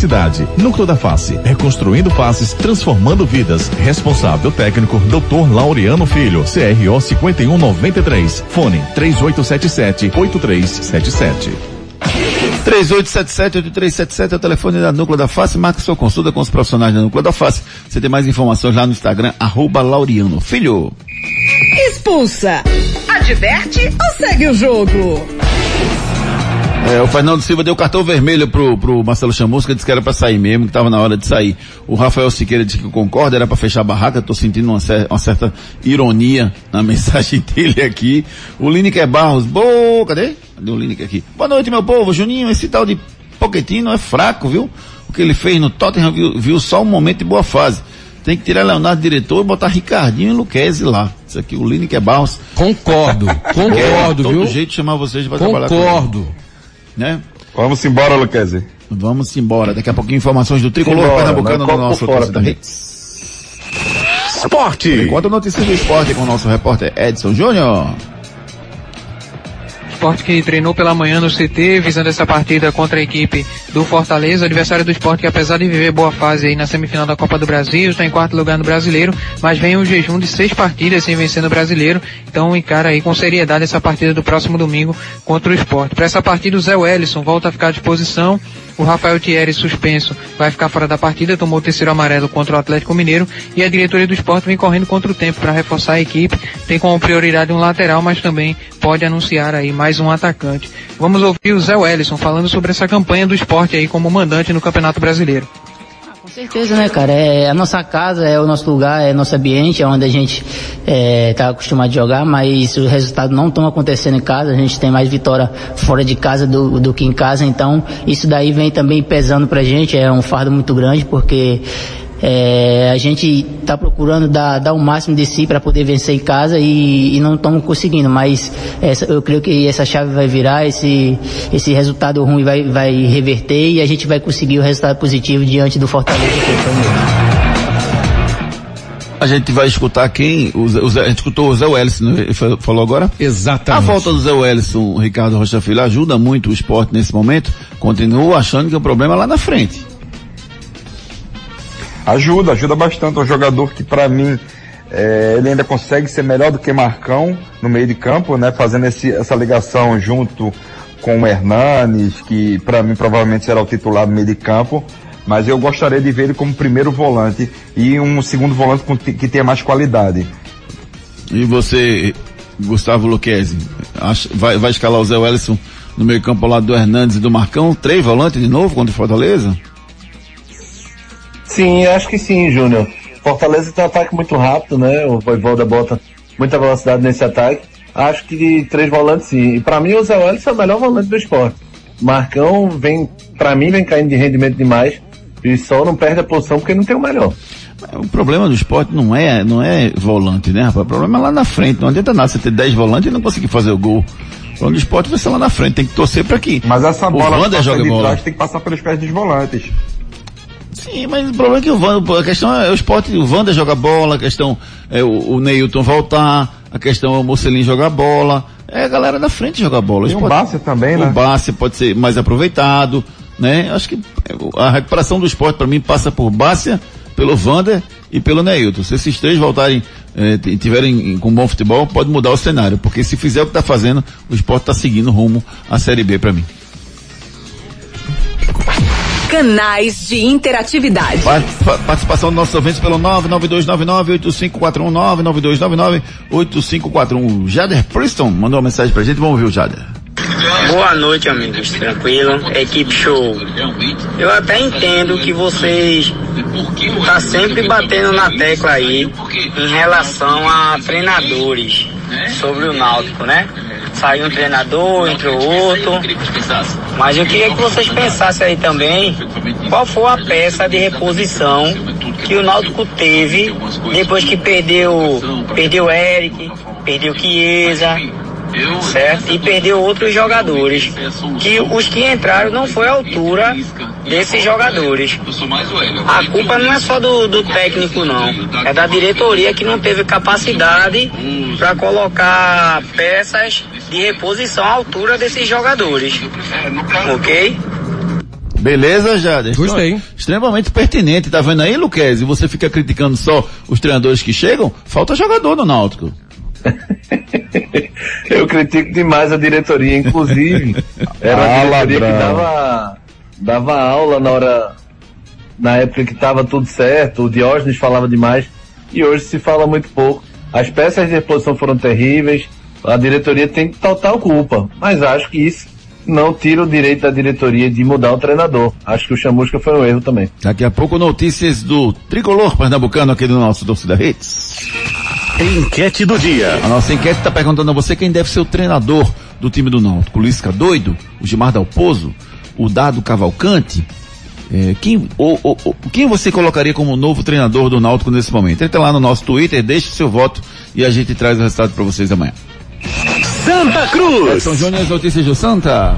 necessidade. Núcleo da Face, reconstruindo faces, transformando vidas. Responsável técnico, Dr. Laureano Filho, CRO 5193. Fone 3877-8377. 3877-8377 é o telefone da Núcleo da Face. Marque sua consulta com os profissionais da Núcleo da Face. Você tem mais informações lá no Instagram, arroba Laureano Filho. Expulsa, adverte ou segue o jogo? É, o Fernando Silva deu cartão vermelho pro, pro Marcelo Chamusca, disse que era para sair mesmo, que estava na hora de sair. O Rafael Siqueira disse que concorda, era para fechar a barraca, tô sentindo uma, cer uma, certa ironia na mensagem dele aqui. O Lineker Barros, boa, cadê? Cadê o Lineker aqui? Boa noite, meu povo. Juninho, esse tal de Pochettino é fraco, viu? O que ele fez no Tottenham viu, viu só um momento de boa fase Tem que tirar Leonardo diretor e botar Ricardinho e Luquezzi lá. Isso aqui, o Lineker Barros. Concordo, concordo, todo viu? jeito chamar vocês para trabalhar Concordo. Né? Vamos embora, Luquezzi. Vamos embora. Daqui a pouquinho informações do Tricolor Simbora, Pernambucano mas no nosso fora Torcida também. Hits. Esporte. Enquanto notícias do esporte com o nosso repórter Edson Júnior. Esporte que treinou pela manhã no CT, visando essa partida contra a equipe do Fortaleza, adversário do esporte que apesar de viver boa fase aí na semifinal da Copa do Brasil, está em quarto lugar no brasileiro, mas vem um jejum de seis partidas sem vencer no brasileiro, então encara aí com seriedade essa partida do próximo domingo contra o esporte. Para essa partida o Zé Wellison volta a ficar à disposição, o Rafael Thierry suspenso vai ficar fora da partida, tomou o terceiro amarelo contra o Atlético Mineiro e a diretoria do esporte vem correndo contra o tempo para reforçar a equipe. Tem como prioridade um lateral, mas também pode anunciar aí mais um atacante. Vamos ouvir o Zé Wellison falando sobre essa campanha do esporte aí como mandante no Campeonato Brasileiro. Com certeza, né, cara? É a nossa casa, é o nosso lugar, é nosso ambiente, é onde a gente está acostumado a jogar, mas os resultados não estão acontecendo em casa. A gente tem mais vitória fora de casa do, do que em casa, então isso daí vem também pesando pra gente. É um fardo muito grande, porque é, a gente está procurando dar, dar o máximo de si para poder vencer em casa e, e não estamos conseguindo, mas essa- eu creio que essa chave vai virar, esse, esse resultado ruim vai, vai reverter e a gente vai conseguir o resultado positivo diante do Fortaleza. A gente vai escutar quem? O Zé, o Zé- a gente escutou o Zé Wellison, né? Falou agora? Exatamente. A falta do Zé Wellison, o Ricardo Rocha Filho, ajuda muito o esporte nesse momento. Continuo achando que o problema é lá na frente. Ajuda, ajuda bastante. É um jogador que, para mim, é, ele ainda consegue ser melhor do que Marcão no meio de campo, né? Fazendo esse, essa ligação junto com o Hernanes, que para mim provavelmente será o titular no meio de campo. Mas eu gostaria de ver ele como primeiro volante e um segundo volante que tenha mais qualidade. E você, Gustavo Luquezzi, vai, vai escalar o Zé Wellison no meio campo ao lado do Hernandes e do Marcão? Três volantes de novo contra o Fortaleza? Sim, acho que sim, Júnior. Fortaleza tem um ataque muito rápido, né? O Voivoda bota muita velocidade nesse ataque. Acho que de três volantes sim. E pra mim o Zé Wellison é o melhor volante do esporte. Marcão vem, pra mim vem caindo de rendimento demais. E só não perde a posição porque não tem o melhor. O problema do esporte não é, não é volante, né, rapaz? O problema é lá na frente. Não adianta nada você ter 10 volantes e não conseguir fazer o gol. O problema do esporte vai ser lá na frente. Tem que torcer pra aqui. Mas essa o bola Wander que joga de bola. trás tem que passar pelos pés dos volantes. Sim, mas o problema é que o Wander, a questão é o esporte, o Wander joga bola, a questão é o, o Neilton voltar, a questão é o Mocelin jogar bola, é a galera da frente jogar bola. Tem o Bárcia também, né? O Bárcia pode ser mais aproveitado, né? Acho que a recuperação do esporte para mim passa por Bárcia, pelo Vander e pelo Neilton. Se esses três voltarem, eh, t- tiverem com bom futebol, pode mudar o cenário, porque se fizer o que está fazendo, o esporte está seguindo rumo à Série B para mim. Canais de interatividade. Pa- pa- Participação dos nossos ouvintes pelo 99299-8541, 99299-8541. Jader Preston mandou uma mensagem pra gente, vamos ouvir o Jader. Boa noite, amigos. Tranquilo? Equipe show. Eu até entendo que vocês tá sempre batendo na tecla aí em relação a treinadores sobre o Náutico, né? Saiu um treinador, entrou outro. Mas eu queria que vocês pensassem aí também qual foi a peça de reposição que o Náutico teve depois que perdeu, perdeu Eric, perdeu Chiesa, certo? E perdeu outros jogadores. Que os que entraram não foi à altura desses jogadores. A culpa não é só do, do técnico não, é da diretoria que não teve capacidade para colocar peças de reposição à altura desses jogadores. Ok? Beleza, Jader? Gostei. Então, Extremamente pertinente, tá vendo aí, Luquezzi? Você fica criticando só os treinadores que chegam? Falta jogador no Náutico. Eu critico demais a diretoria, inclusive. Era uma Ah, diretoria que dava, dava aula na hora, na época que estava tudo certo, o Diógenes falava demais, e hoje se fala muito pouco. As peças de reposição foram terríveis, a diretoria tem total culpa, mas acho que isso não tira o direito da diretoria de mudar o treinador. Acho que o Chamusca foi um erro também. Daqui a pouco notícias do tricolor pernambucano aqui do nosso Torcida Hits. Enquete do dia. A nossa enquete está perguntando a você quem deve ser o treinador do time do Náutico. O Lisca doido, o Gilmar Dalpozo, o Dado Cavalcante, É, quem, quem você colocaria como novo treinador do Náutico nesse momento? Entra lá no nosso Twitter, deixe seu voto e a gente traz o resultado para vocês amanhã. Santa Cruz! São Júnior, as notícias do Santa.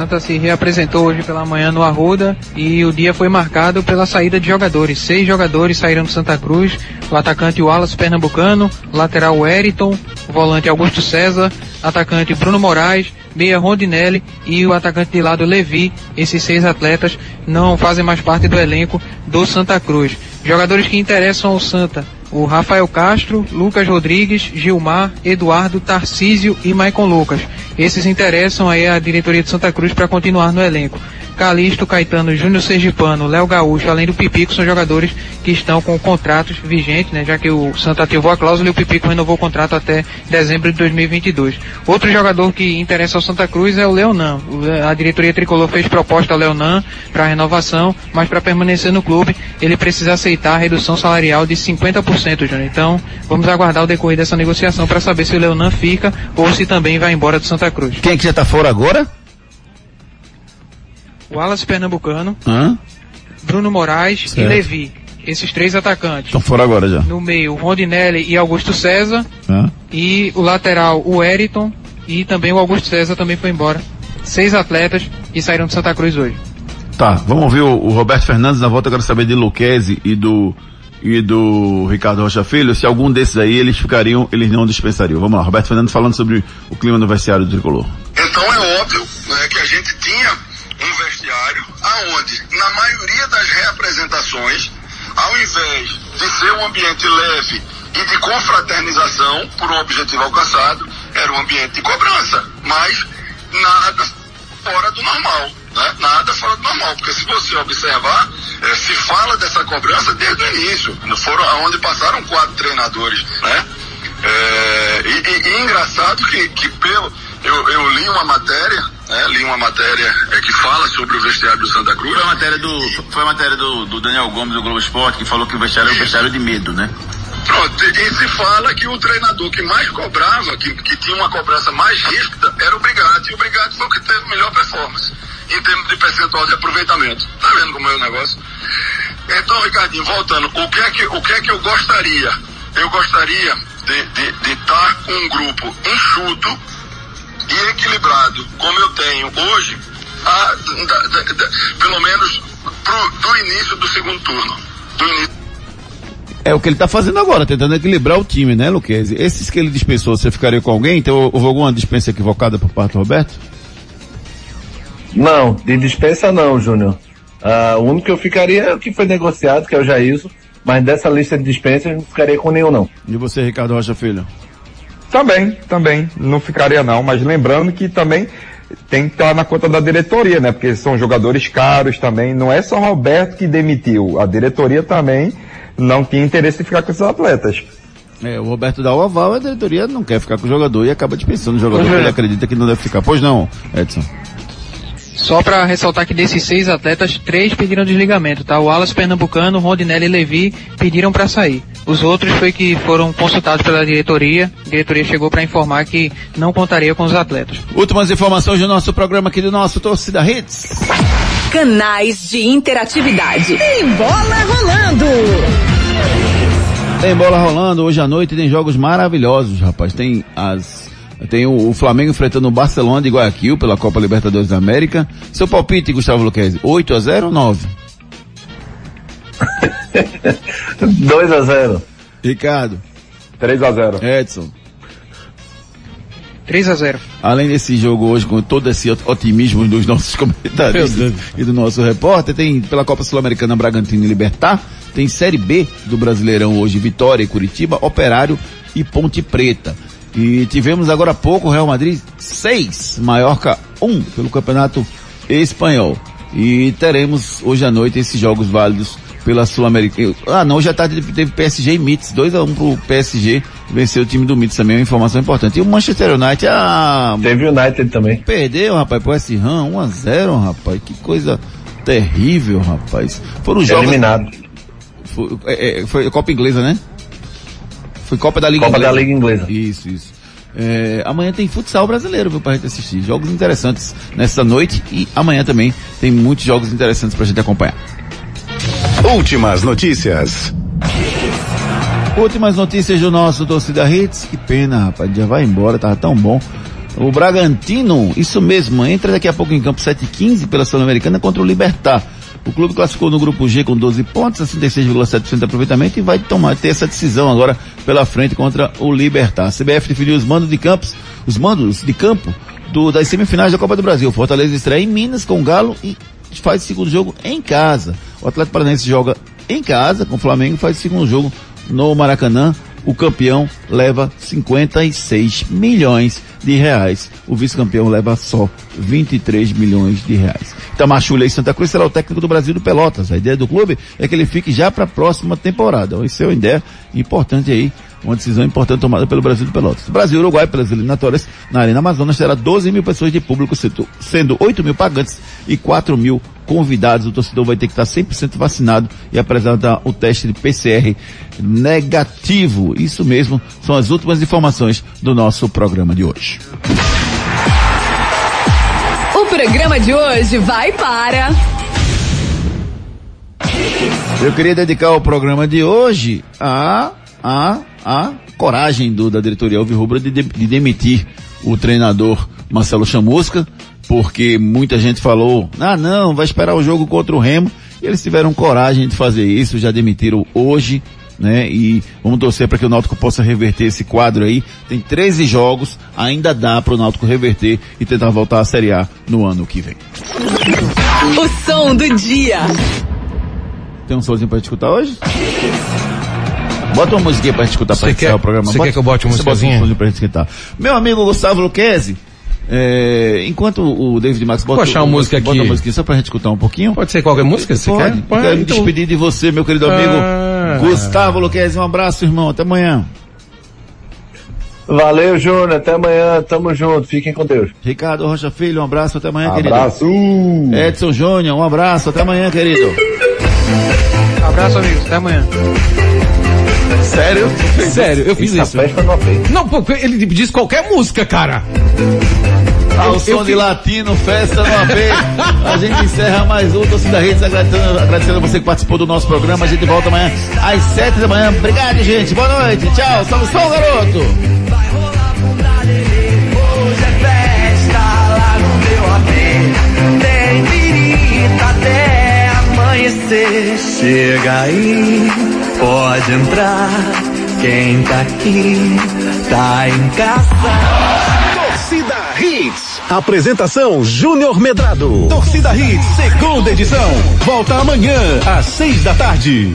Santa se reapresentou hoje pela manhã no Arruda e o dia foi marcado pela saída de jogadores. Seis jogadores saíram do Santa Cruz, o atacante Wallace Pernambucano, lateral Weriton, o volante Augusto César, atacante Bruno Moraes, meia Rondinelli e o atacante de lado Levi. Esses seis atletas não fazem mais parte do elenco do Santa Cruz. Jogadores que interessam ao Santa o Rafael Castro, Lucas Rodrigues, Gilmar, Eduardo, Tarcísio e Maicon Lucas. Esses interessam aí a diretoria de Santa Cruz para continuar no elenco. Calixto, Caetano, Júnior Sergipano, Léo Gaúcho, além do Pipico, são jogadores que estão com contratos vigentes, né, já que o Santa ativou a cláusula e o Pipico renovou o contrato até dezembro de 2022. Outro jogador que interessa ao Santa Cruz é o Leonan. A diretoria tricolor fez proposta ao Leonan para renovação, mas para permanecer no clube, ele precisa aceitar a redução salarial de 50%, Júnior. Então, vamos aguardar o decorrer dessa negociação para saber se o Leonan fica ou se também vai embora do Santa Cruz. Quem é que já está fora agora? Wallace Pernambucano, Hã? Bruno Moraes Certo. e Levi. Esses três atacantes. Estão fora agora já. No meio, Rondinelli e Augusto César. Hã? E o lateral, o Eriton. E também o Augusto César também foi embora. Seis atletas que saíram de Santa Cruz hoje. Tá, vamos ouvir o, o Roberto Fernandes na volta, eu quero saber de Luquezzi e do e do Ricardo Rocha Filho, se algum desses aí eles ficariam, eles não dispensariam. Vamos lá, Roberto Fernandes falando sobre o clima no vestiário do Tricolor. Então é óbvio né, que a gente tinha aonde, na maioria das reapresentações, ao invés de ser um ambiente leve e de confraternização por um objetivo alcançado, era um ambiente de cobrança, mas nada fora do normal. Né? Nada fora do normal, porque se você observar, eh, se fala dessa cobrança desde o início, foram aonde passaram quatro treinadores, né? É, e, e- engraçado que, que pelo, eu, eu li uma matéria, né, li uma matéria é, que fala do Santa Cruz. Foi a matéria do, foi a matéria do, do Daniel Gomes do Globo Esporte que falou que o vestiário é um vestiário de medo, né? Pronto, e, se fala que o treinador que mais cobrava, que, que tinha uma cobrança mais rígida, era o Brigatti. E o Brigatti foi o que teve melhor performance em termos de percentual de aproveitamento. Tá vendo como é o negócio? Então, Ricardinho, voltando, o que é que, o que, é que eu gostaria? Eu gostaria de estar de, estar com um grupo enxuto e equilibrado, como eu tenho hoje, a- da- da- da- pelo menos pro, do início do segundo turno. Do início É o que ele tá fazendo agora, tentando equilibrar o time, né, Luquezzi? Esses que ele dispensou, você ficaria com alguém? Então houve alguma dispensa equivocada por parte do Roberto? Não, de dispensa não, Júnior. Ah, o único que eu ficaria é o que foi negociado, que é o Jailson, mas dessa lista de dispensas eu não ficaria com nenhum não. E você, Ricardo Rocha Filho? Também, também. Não ficaria não, mas lembrando que também tem que estar na conta da diretoria, né? Porque são jogadores caros também. Não é só o Roberto que demitiu. A diretoria também não tinha interesse em ficar com esses atletas. É, o Roberto dá o aval, a diretoria não quer ficar com o jogador e acaba dispensando o jogador é. ele acredita que não deve ficar. Pois não, Edson. Só para ressaltar que desses seis atletas, três pediram desligamento, tá? O Wallace Pernambucano, Rondinelli e Levi pediram para sair. Os outros foi que foram consultados pela diretoria. A diretoria chegou para informar que não contaria com os atletas. Últimas informações do nosso programa aqui do nosso Torcida Hits. Canais de interatividade. Tem bola rolando. Tem bola rolando hoje à noite, tem jogos maravilhosos, rapaz. Tem as tem o, o Flamengo enfrentando o Barcelona de Guayaquil pela Copa Libertadores da América. Seu palpite, Gustavo Luquezzi, 8 a 0 ou 9? 2 a 0 Ricardo. 3 a 0 Edson. 3 a 0 Além desse jogo hoje, com todo esse ot- otimismo dos nossos comentaristas e do nosso repórter, tem pela Copa Sul-Americana Bragantino e Libertar, tem Série B do Brasileirão hoje, Vitória e Curitiba, Operário e Ponte Preta. E tivemos agora há pouco o Real Madrid 6, Mallorca 1 pelo Campeonato Espanhol. E teremos hoje à noite esses jogos válidos pela Sul-Americana. Ah, não, já tá, teve PSG e Mitz, 2 a 1 pro PSG, venceu o time do Mitz também, é uma informação importante. E o Manchester United, ah... Teve United também. Perdeu, rapaz, pro West Ham, 1 a 0 rapaz, que coisa terrível, rapaz. Foram jogos... Eliminado. Foi, é, é, foi Copa Inglesa, né? Foi Copa da Liga Copa Inglesa. da Liga Inglesa. Isso, isso. É, amanhã tem futsal brasileiro, viu, pra gente assistir. Jogos interessantes nessa noite e amanhã também tem muitos jogos interessantes pra gente acompanhar. Últimas notícias. Últimas notícias do nosso torcida Hits. Que pena, rapaz, já vai embora, tava tão bom. O Bragantino, isso mesmo, entra daqui a pouco em campo 7h15 pela Sul-Americana contra o Libertar. O clube classificou no grupo G com 12 pontos, 66,7% de aproveitamento e vai tomar, ter essa decisão agora pela frente contra o Libertar. A CBF definiu os mandos de campos, os mandos de campo do, das semifinais da Copa do Brasil. Fortaleza estreia em Minas com o Galo e faz o segundo jogo em casa. O Atlético Paranaense joga em casa com o Flamengo e faz o segundo jogo no Maracanã. O campeão leva 56 milhões de reais. O vice-campeão leva só 23 milhões de reais. Tamachulha e Santa Cruz será o técnico do Brasil do Pelotas. A ideia do clube é que ele fique já para a próxima temporada. Isso é uma ideia importante aí uma decisão importante tomada pelo Brasil de Pelotas. Brasil e Uruguai, pelas eliminatórias, na Arena Amazonas, terá 12 mil pessoas de público, sendo 8 mil pagantes e 4 mil convidados. O torcedor vai ter que estar 100% vacinado e apresentar o teste de PCR negativo. Isso mesmo, são as últimas informações do nosso programa de hoje. O programa de hoje vai para... Eu queria dedicar o programa de hoje a, a a coragem do, da diretoria Alvirrubra de, de, de demitir o treinador Marcelo Chamusca, porque muita gente falou, ah não, vai esperar o jogo contra o Remo, e eles tiveram coragem de fazer isso, já demitiram hoje, né? E vamos torcer para que o Náutico possa reverter esse quadro aí. Tem 13 jogos, ainda dá para o Náutico reverter e tentar voltar à Série A no ano que vem. O som do dia. Tem um somzinho para escutar hoje? Bota uma musiquinha pra gente escutar pra quer, o programa. Você quer que eu bote uma musiquinha? Bota um pra gente escutar. Meu amigo Gustavo Luquezzi, é, enquanto o David Max bota, Vou achar uma música aqui. bota uma musiquinha só pra gente escutar um pouquinho. Pode ser qualquer música? Você Pode. quer? Pode. Quero me Então... despedir de você, meu querido amigo Ah. Gustavo Luquezzi. Um abraço, irmão. Até amanhã. Valeu, Júnior. Até amanhã. Tamo junto. Fiquem com Deus. Ricardo Rocha Filho, um abraço. Até amanhã, Abraço. querido. Edson Júnior, um abraço. Até amanhã, querido. Abraço, amigos. Até amanhã. Sério? Sério, eu fiz isso. festa não fez. Não, pô, ele diz qualquer música, cara. Ao Eu- som eu de latino, festa no AP. A gente encerra mais um Torcida Redes, agradecendo, agradecendo a você que participou do nosso programa. A gente volta amanhã às sete da manhã. Obrigado, gente. Boa noite. Tchau. Salve, salve, garoto. Hoje é festa lá no meu AP. Tem birita até amanhecer. Chega aí, pode entrar. Quem tá aqui, tá em casa. Torcida Hits. Apresentação Júnior Medrado. Torcida Hits, segunda edição. Volta amanhã, às seis da tarde.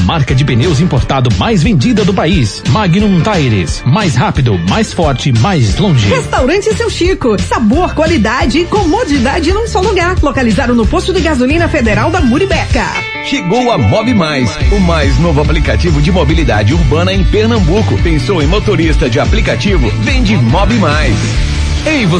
marca de pneus importado mais vendida do país. Magnum Tires, mais rápido, mais forte, mais longe. Restaurante Seu Chico. Sabor, qualidade e comodidade num só lugar. Localizado no posto de gasolina federal da Muribeca. Chegou a Mob Mais, o mais novo aplicativo de mobilidade urbana em Pernambuco. Pensou em motorista de aplicativo? Vende Mob Mais. Ei, você